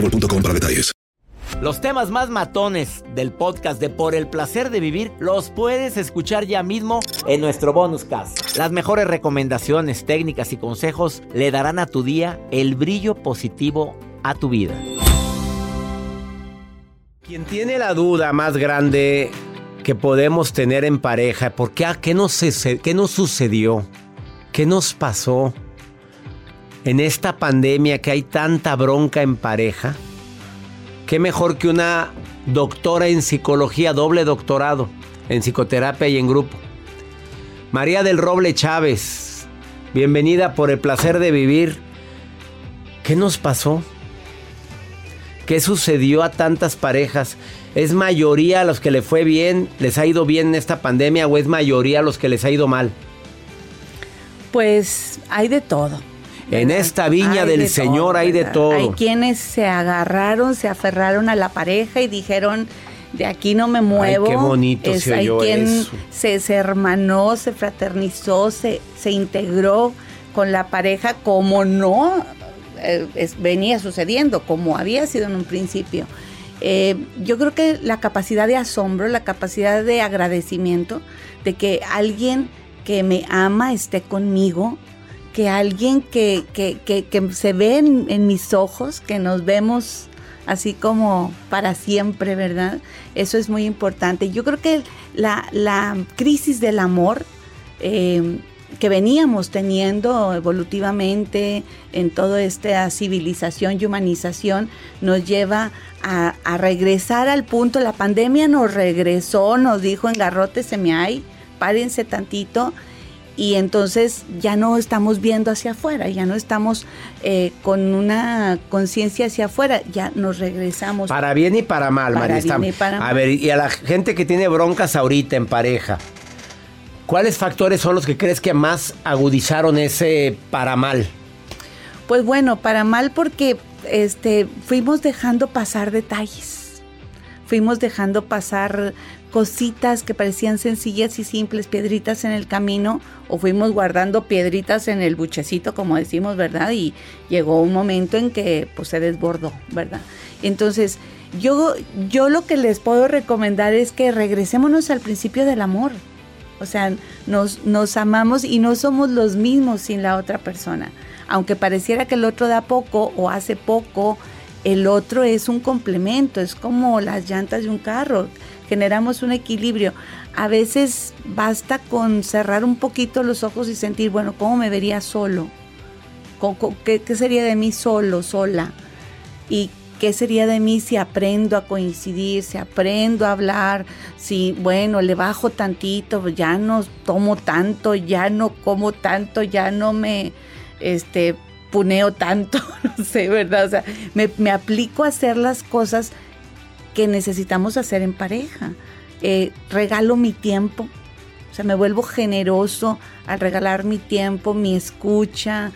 boostmobile.com para detalles. Los temas más matones del podcast de Por el placer de vivir los puedes escuchar ya mismo en nuestro bonus cast. Las mejores recomendaciones, técnicas y consejos le darán a tu día el brillo positivo a tu vida. Quien tiene la duda más grande que podemos tener en pareja, ¿por qué, qué, nos, qué nos sucedió? ¿Qué nos pasó en esta pandemia que hay tanta bronca en pareja? ¿Qué mejor que una doctora en psicología, doble doctorado en psicoterapia y en grupo? María del Roble Chávez, bienvenida por el placer de vivir. ¿Qué nos pasó? ¿Qué sucedió a tantas parejas? ¿Es mayoría a los que le fue bien, les ha ido bien en esta pandemia o es mayoría a los que les ha ido mal? Pues hay de todo. En esta viña Hay del de Señor todo, hay de todo. Hay quienes se agarraron, se aferraron a la pareja y dijeron, de aquí no me muevo. qué bonito se hay oyó quien eso. se, se hermanó, se fraternizó, se, se integró con la pareja como no eh, es- venía sucediendo, como había sido en un principio. Eh, yo creo que la capacidad de asombro, la capacidad de agradecimiento de que alguien que me ama esté conmigo, que alguien que, que- que- se ve en, mis ojos, que nos vemos así como para siempre, ¿verdad? Eso es muy importante. Yo creo que la, la crisis del amor eh, que veníamos teniendo evolutivamente en toda esta civilización y humanización nos lleva a, a regresar al punto. La pandemia nos regresó, nos dijo en garrote se me hay, párense tantito y entonces ya no estamos viendo hacia afuera, ya no estamos eh, con una conciencia hacia afuera, ya nos regresamos. Para bien y para mal, Para bien y para A mal. ver, y a la gente que tiene broncas ahorita en pareja, ¿cuáles factores son los que crees que más agudizaron ese para mal? Pues bueno, para mal porque este fuimos dejando pasar detalles. Fuimos dejando pasar cositas que parecían sencillas y simples, piedritas en el camino, o fuimos guardando piedritas en el buchecito, como decimos, ¿verdad? Y llegó un momento en que pues se desbordó, ¿verdad? Entonces, yo, yo lo que les puedo recomendar es que regresémonos al principio del amor. O sea, nos, nos amamos y no somos los mismos sin la otra persona. Aunque pareciera que el otro da poco o hace poco, el otro es un complemento, es como las llantas de un carro. Generamos un equilibrio. A veces basta con cerrar un poquito los ojos y sentir, bueno, ¿cómo me vería solo? ¿Cómo- cómo- ¿Qué, qué sería de mí solo, sola? ¿Y qué sería de mí si aprendo a coincidir, si aprendo a hablar, si, bueno, le bajo tantito, ya no tomo tanto, ya no como tanto, ya no me, este, puneo tanto, no sé, ¿verdad? O sea, me, me aplico a hacer las cosas que necesitamos hacer en pareja. Eh, regalo mi tiempo, o sea, me vuelvo generoso al regalar mi tiempo, mi escucha,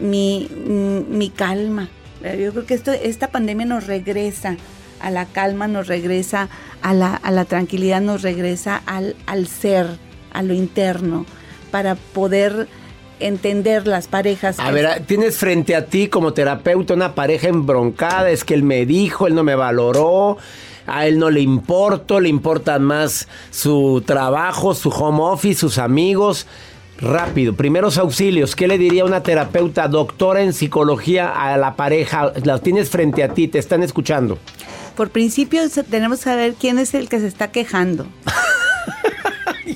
mi, mi- mi calma. Eh, Yo creo que esto, esta pandemia nos regresa a la calma, nos regresa a la, a la tranquilidad, nos regresa al, al ser, a lo interno, para poder entender las parejas. A ver, tienes frente a ti como terapeuta una pareja embroncada, es que él me dijo, él no me valoró, a él no le importo, le importan más su trabajo, su home office, sus amigos. Rápido, primeros auxilios. ¿Qué le diría una terapeuta, doctora en psicología a la pareja? La tienes frente a ti, te están escuchando. Por principio tenemos que saber quién es el que se está quejando.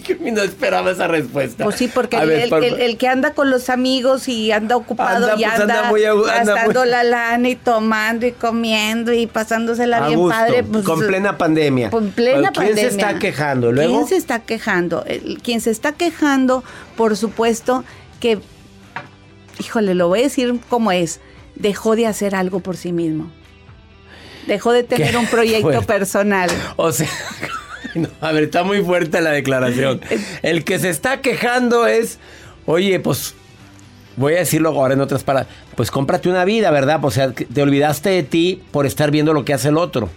no esperaba esa respuesta. Pues sí, porque el, que anda con los amigos y anda ocupado y pues anda, gastando la lana y tomando y comiendo y pasándosela bien padre. Pues, con plena pandemia. Con plena pandemia. ¿Quién se está quejando? ¿Luego? ¿Quién se está quejando? quien se está quejando, por supuesto, que, híjole, lo voy a decir como es, dejó de hacer algo por sí mismo. Dejó de tener un proyecto personal. O sea, a ver, está muy fuerte la declaración. El que se está quejando es, oye, pues voy a decirlo ahora en otras palabras, pues cómprate una vida, ¿verdad? O sea, te olvidaste de ti por estar viendo lo que hace el otro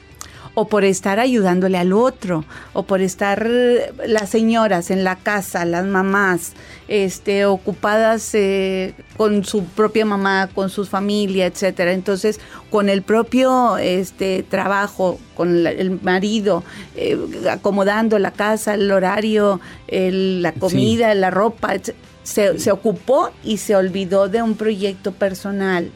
o por estar ayudándole al otro, o por estar eh, las señoras en la casa, las mamás, este, ocupadas eh, con su propia mamá, con su familia, etcétera. Entonces, con el propio este, trabajo, con el marido, eh, acomodando la casa, el horario, la comida, la ropa, se, se ocupó y se olvidó de un proyecto personal.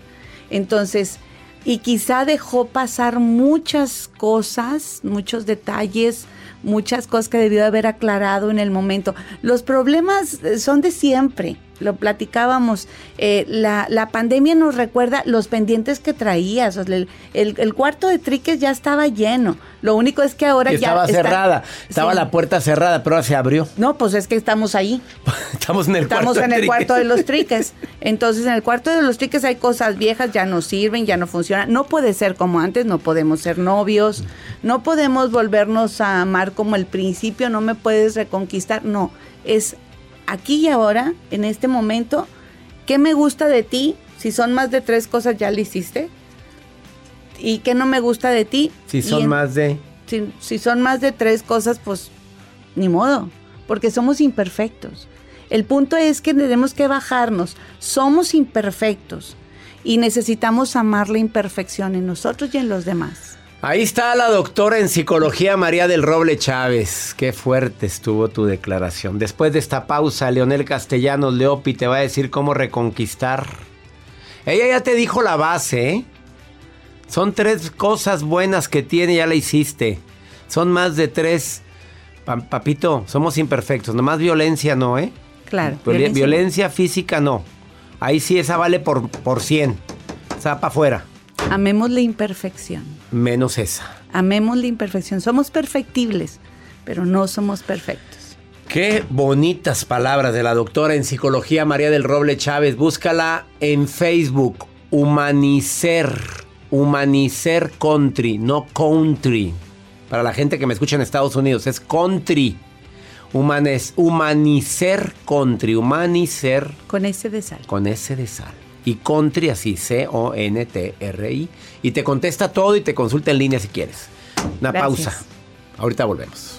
Entonces, y quizá dejó pasar muchas cosas, muchos detalles, muchas cosas que debió haber aclarado en el momento. Los problemas eh, son de siempre lo platicábamos, eh, la, la, pandemia nos recuerda los pendientes que traías. el, el, cuarto de triques ya estaba lleno. Lo único es que ahora ya. Estaba cerrada, estaba la puerta cerrada, pero ahora se abrió. No, pues es que estamos ahí. estamos en el estamos cuarto. en el cuarto de los triques. Entonces, en el cuarto de los triques hay cosas viejas, ya no sirven, ya no funcionan. No puede ser como antes, no podemos ser novios, no podemos volvernos a amar como el principio, no me puedes reconquistar. No, es aquí y ahora, en este momento, ¿qué me gusta de ti? Si son más de tres cosas, ya lo hiciste. ¿Y qué no me gusta de ti? Si son más de... Si, si son más de tres cosas, pues ni modo, porque somos imperfectos. El punto es que tenemos que bajarnos. Somos imperfectos y necesitamos amar la imperfección en nosotros y en los demás. Ahí está la doctora en psicología María del Roble Chávez. Qué fuerte estuvo tu declaración. Después de esta pausa, Leonel Castellanos Leopi te va a decir cómo reconquistar. Ella ya te dijo la base, ¿eh? Son tres cosas buenas que tiene, ya la hiciste. Son más de tres. papito, somos imperfectos. Nomás violencia no, ¿eh? Claro. Violencia, física no. Ahí sí esa vale por, por 100. Zapa afuera. Amemos la imperfección. Menos esa. Amemos la imperfección. Somos perfectibles, pero no somos perfectos. Qué bonitas palabras de la doctora en psicología María del Roble Chávez. Búscala en Facebook. Humanicer. Humanicer Country, no country. Para la gente que me escucha en Estados Unidos, es country. Humanes, humanicer country. Humanicer. Con ese de sal. Con ese de sal y Country, así C-O-N-T-R-I. Y te contesta todo y te consulta en línea si quieres. Una pausa. Ahorita volvemos.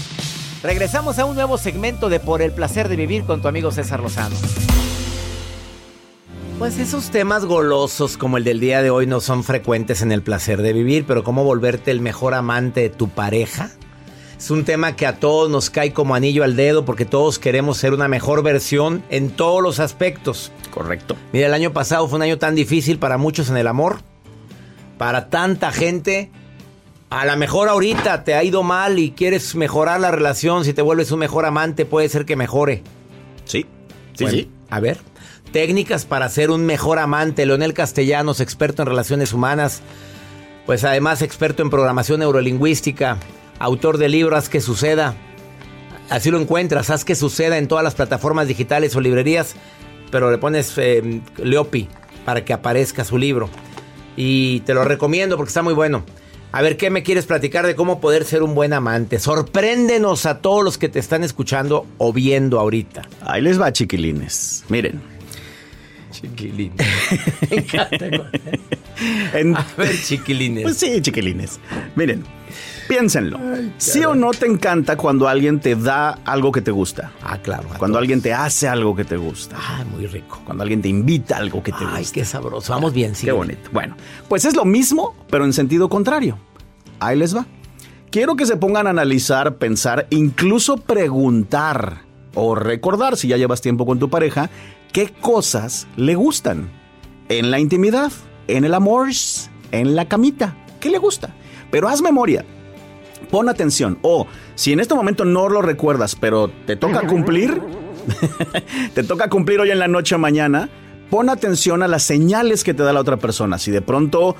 Regresamos a un nuevo segmento de Por el Placer de Vivir con tu amigo César Lozano. Pues esos temas golosos como el del día de hoy no son frecuentes en el placer de vivir, pero cómo volverte el mejor amante de tu pareja. Es un tema que a todos nos cae como anillo al dedo porque todos queremos ser una mejor versión en todos los aspectos. Correcto. Mira, el año pasado fue un año tan difícil para muchos en el amor, para tanta gente A lo mejor ahorita te ha ido mal y quieres mejorar la relación, si te vuelves un mejor amante, puede ser que mejore. Sí, sí, Bueno, sí. A ver, técnicas para ser un mejor amante. Leonel Castellanos, experto en relaciones humanas, pues además experto en programación neurolingüística, autor de libros Haz que suceda. Así lo encuentras, haz que suceda en todas las plataformas digitales o librerías, pero le pones eh, Leopi para que aparezca su libro. Y te lo recomiendo porque está muy bueno. A ver, ¿qué me quieres platicar de cómo poder ser un buen amante? Sorpréndenos a todos los que te están escuchando o viendo ahorita. Ahí les va, chiquilines. Miren. Chiquilín. Me encanta. en- A ver, chiquilines. Pues sí, chiquilines. Miren, piénsenlo. ¿Sí o no te encanta cuando alguien te da algo que te gusta? ah, claro. Cuando todos. alguien te hace algo que te gusta. Ah, muy rico. Cuando alguien te invita a algo que te Ay, gusta. qué sabroso. Vamos bien, sí. Qué bonito. Bueno, pues es lo mismo, pero en sentido contrario. Ahí les va. Quiero que se pongan a analizar, pensar, incluso preguntar o recordar, si ya llevas tiempo con tu pareja, qué cosas le gustan. En la intimidad, en el amor, en la camita. ¿Qué le gusta? Pero haz memoria. Pon atención. O si en este momento no lo recuerdas, pero te toca cumplir, te toca cumplir hoy en la noche o mañana, pon atención a las señales que te da la otra persona. Si de pronto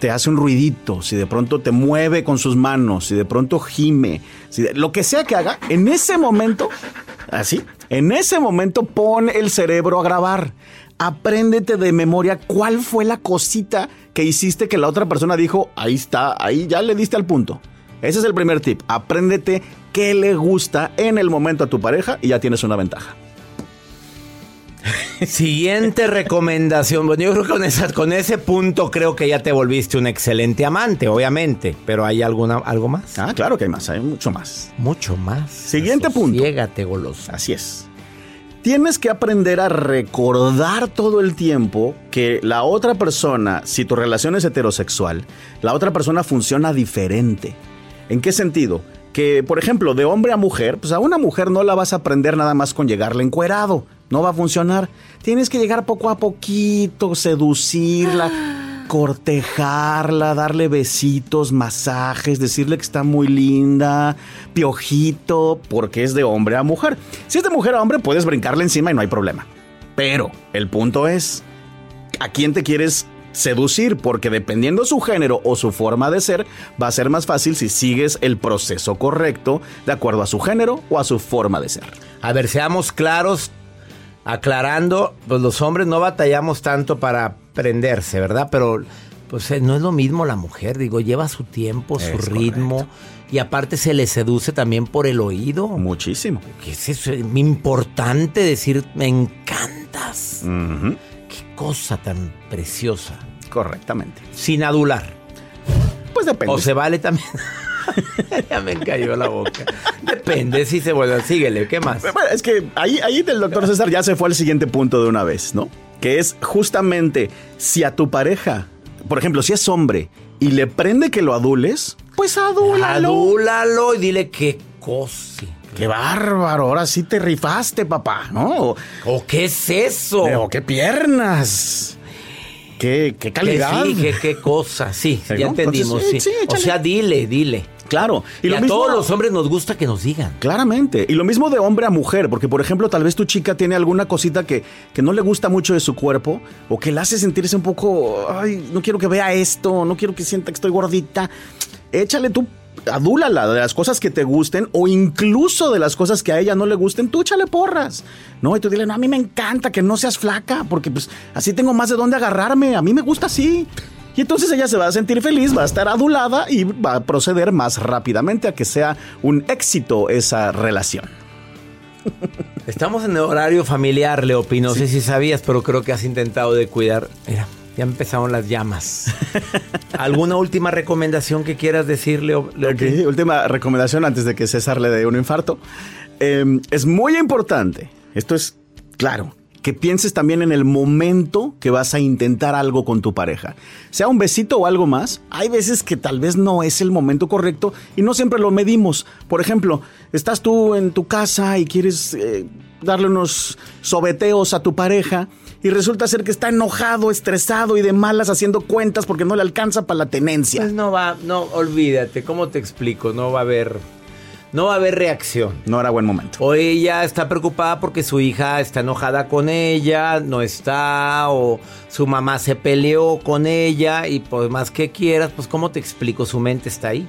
te hace un ruidito, si de pronto te mueve con sus manos, si de pronto gime, si de- lo que sea que haga, en ese momento, así, en ese momento pon el cerebro a grabar. Apréndete de memoria cuál fue la cosita que hiciste que la otra persona dijo, ahí está, ahí ya le diste al punto. Ese es el primer tip. Apréndete qué le gusta en el momento a tu pareja y ya tienes una ventaja. Siguiente recomendación. Bueno, yo creo que con, con ese punto creo que ya te volviste un excelente amante, obviamente. Pero ¿hay alguna, algo más? Ah, claro que hay más, hay mucho más. Mucho más. Siguiente punto. Llégate, golosa. Así es. Tienes que aprender a recordar todo el tiempo que la otra persona, si tu relación es heterosexual, la otra persona funciona diferente. ¿En qué sentido? Que, por ejemplo, de hombre a mujer, pues a una mujer no la vas a aprender nada más con llegarle encuerado. No va a funcionar. Tienes que llegar poco a poquito, seducirla, cortejarla, darle besitos, masajes, decirle que está muy linda, piojito, porque es de hombre a mujer. Si es de mujer a hombre, puedes brincarle encima y no hay problema. Pero el punto es, ¿a quién te quieres seducir? Porque dependiendo su género o su forma de ser, va a ser más fácil si sigues el proceso correcto de acuerdo a su género o a su forma de ser. A ver, seamos claros, aclarando, pues los hombres no batallamos tanto para prenderse, ¿verdad? Pero pues eh, no es lo mismo la mujer, digo, lleva su tiempo, su ritmo y aparte se le seduce también por el oído. Muchísimo. Que es eso, muy importante decir, me encantas. Qué cosa tan preciosa. Correctamente. Sin adular. Pues depende. O se vale también. ya me cayó la boca. Depende si se vuelve. Síguele, ¿qué más? Bueno, es que ahí, ahí del doctor César ya se fue al siguiente punto de una vez, ¿no? Que es justamente si a tu pareja, por ejemplo, si es hombre y le prende que lo adules, pues adúlalo. Adúlalo y dile qué cosa. Qué bárbaro, ahora sí te rifaste, papá, ¿no? O, ¿O qué es eso? o qué piernas. Qué, qué Que calidad. sí, qué, qué cosa. Sí, ¿Sí, ya entendimos. Entonces, sí. sí, o sea, dile, dile. Claro. Y, lo a mismo- todos los hombres nos gusta que nos digan. Claramente. Y lo mismo de hombre a mujer, porque por ejemplo, tal vez tu chica tiene alguna cosita que, que no le gusta mucho de su cuerpo o que la hace sentirse un poco, ay, no quiero que vea esto, no quiero que sienta que estoy gordita. Échale tú, adúlala de las cosas que te gusten o incluso de las cosas que a ella no le gusten, tú échale porras. No, y tú dile, no, a mí me encanta que no seas flaca, porque pues así tengo más de dónde agarrarme, a mí me gusta así. Y entonces ella se va a sentir feliz, va a estar adulada y va a proceder más rápidamente a que sea un éxito esa relación. Estamos en el horario familiar, Leopi. No sé si sabías, pero creo que has intentado de cuidar. Mira, ya empezaron las llamas. ¿Alguna última recomendación que quieras decir, Leo? Leopi? Ok, Última recomendación antes de que César le dé un infarto. Eh, es muy importante, esto es claro, que pienses también en el momento que vas a intentar algo con tu pareja. Sea un besito o algo más, hay veces que tal vez no es el momento correcto y no siempre lo medimos. Por ejemplo, estás tú en tu casa y quieres... eh, darle unos sobeteos a tu pareja y resulta ser que está enojado, estresado y de malas haciendo cuentas porque no le alcanza para la tenencia. Pues no va, no, olvídate, ¿cómo te explico? No va a haber, no va a haber reacción. No era buen momento. O ella está preocupada porque su hija está enojada con ella, no está, o su mamá se peleó con ella y por más que quieras, pues ¿cómo te explico? Su mente está ahí.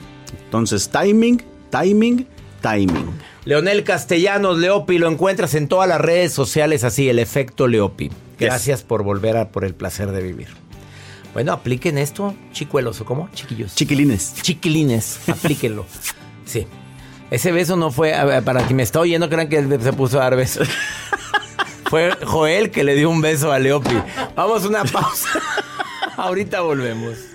Entonces, timing, timing, timing. Leonel Castellanos, Leopi, lo encuentras en todas las redes sociales así, el efecto Leopi. Gracias por volver a por el placer de vivir. Bueno, apliquen esto, chicuelos, ¿o cómo? Chiquillos. Chiquilines. Chiquilines, aplíquenlo. Sí. Ese beso no fue, a ver, para quien me está oyendo, crean que él se puso a dar besos. fue Joel que le dio un beso a Leopi. Vamos a una pausa. Ahorita volvemos.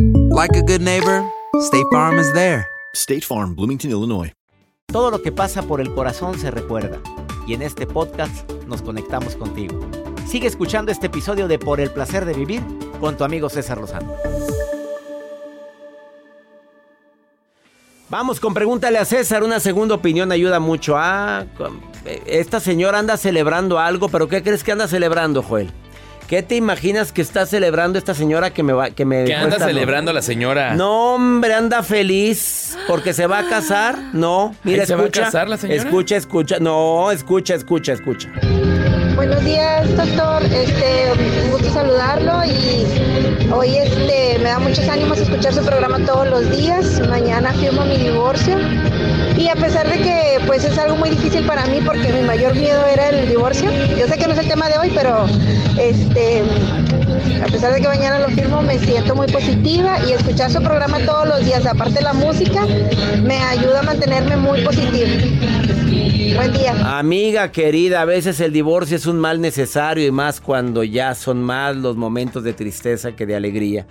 like a good neighbor, State Farm is there. State Farm, Bloomington, Illinois. Todo lo que pasa por el corazón se recuerda. Y en este podcast nos conectamos contigo. Sigue escuchando este episodio de Por el placer de vivir con tu amigo César Lozano. Vamos con pregúntale a César, una segunda opinión ayuda mucho. Ah, eh, esta señora anda celebrando algo, pero ¿qué crees que anda celebrando, Joel? ¿Qué te imaginas que está celebrando esta señora que me va que me ¿Qué anda celebrando la señora? No, hombre, anda feliz porque se va a casar. No, mira, ¿Ahí se va a escucha. casar la señora? Escucha, escucha. No, escucha, escucha, escucha. Buenos días, doctor. Este, un gusto saludarlo y hoy este me da muchos ánimos escuchar su programa todos los días. Mañana firmo mi divorcio y a pesar de que pues es algo muy difícil para mí porque mi mayor miedo era el divorcio. Yo sé que no es el tema de hoy, pero este a pesar de que mañana lo firmo me siento muy positiva y escuchar su programa todos los días, aparte de la música, me ayuda a mantenerme muy positiva. Buen día. Amiga querida, a veces el divorcio es un mal necesario y más cuando ya son más los momentos de tristeza que de alegría.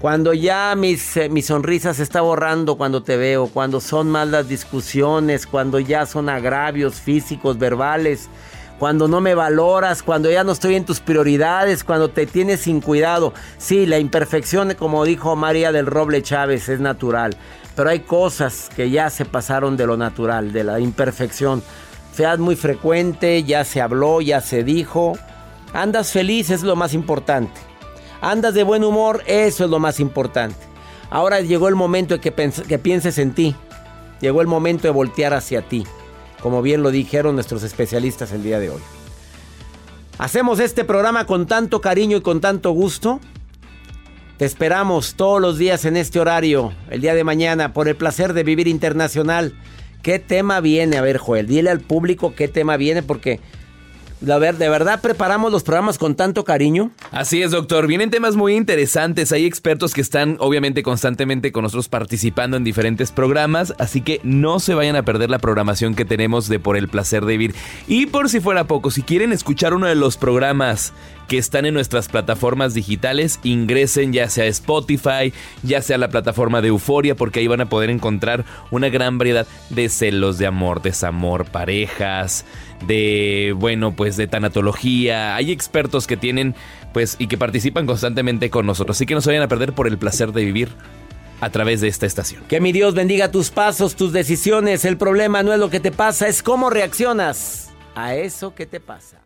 Cuando ya mis, eh, mi sonrisa se está borrando cuando te veo, cuando son más las discusiones, cuando ya son agravios físicos, verbales, cuando no me valoras, cuando ya no estoy en tus prioridades, cuando te tienes sin cuidado. Sí, la imperfección, como dijo María del Roble Chávez, es natural. Pero hay cosas que ya se pasaron de lo natural, de la imperfección. Fead muy frecuente, ya se habló, ya se dijo. Andas feliz, es lo más importante. Andas de buen humor, eso es lo más importante. Ahora llegó el momento de que, que pienses en ti. Llegó el momento de voltear hacia ti, como bien lo dijeron nuestros especialistas el día de hoy. Hacemos este programa con tanto cariño y con tanto gusto. Te esperamos todos los días en este horario, el día de mañana, por el placer de vivir internacional. ¿Qué tema viene? A ver, Joel, dile al público qué tema viene, porque la ver, de verdad preparamos los programas con tanto cariño. Así es, doctor. Vienen temas muy interesantes. Hay expertos que están, obviamente, constantemente con nosotros participando en diferentes programas. Así que no se vayan a perder la programación que tenemos de Por el placer de vivir. Y por si fuera poco, si quieren escuchar uno de los programas que están en nuestras plataformas digitales, ingresen ya sea Spotify, ya sea la plataforma de Euforia, porque ahí van a poder encontrar una gran variedad de celos, de amor, desamor, parejas, de, bueno, pues de tanatología. Hay expertos que tienen, pues, y que participan constantemente con nosotros. Así que no se vayan a perder por el placer de vivir a través de esta estación. Que mi Dios bendiga tus pasos, tus decisiones. El problema no es lo que te pasa, es cómo reaccionas a eso que te pasa.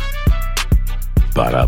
Para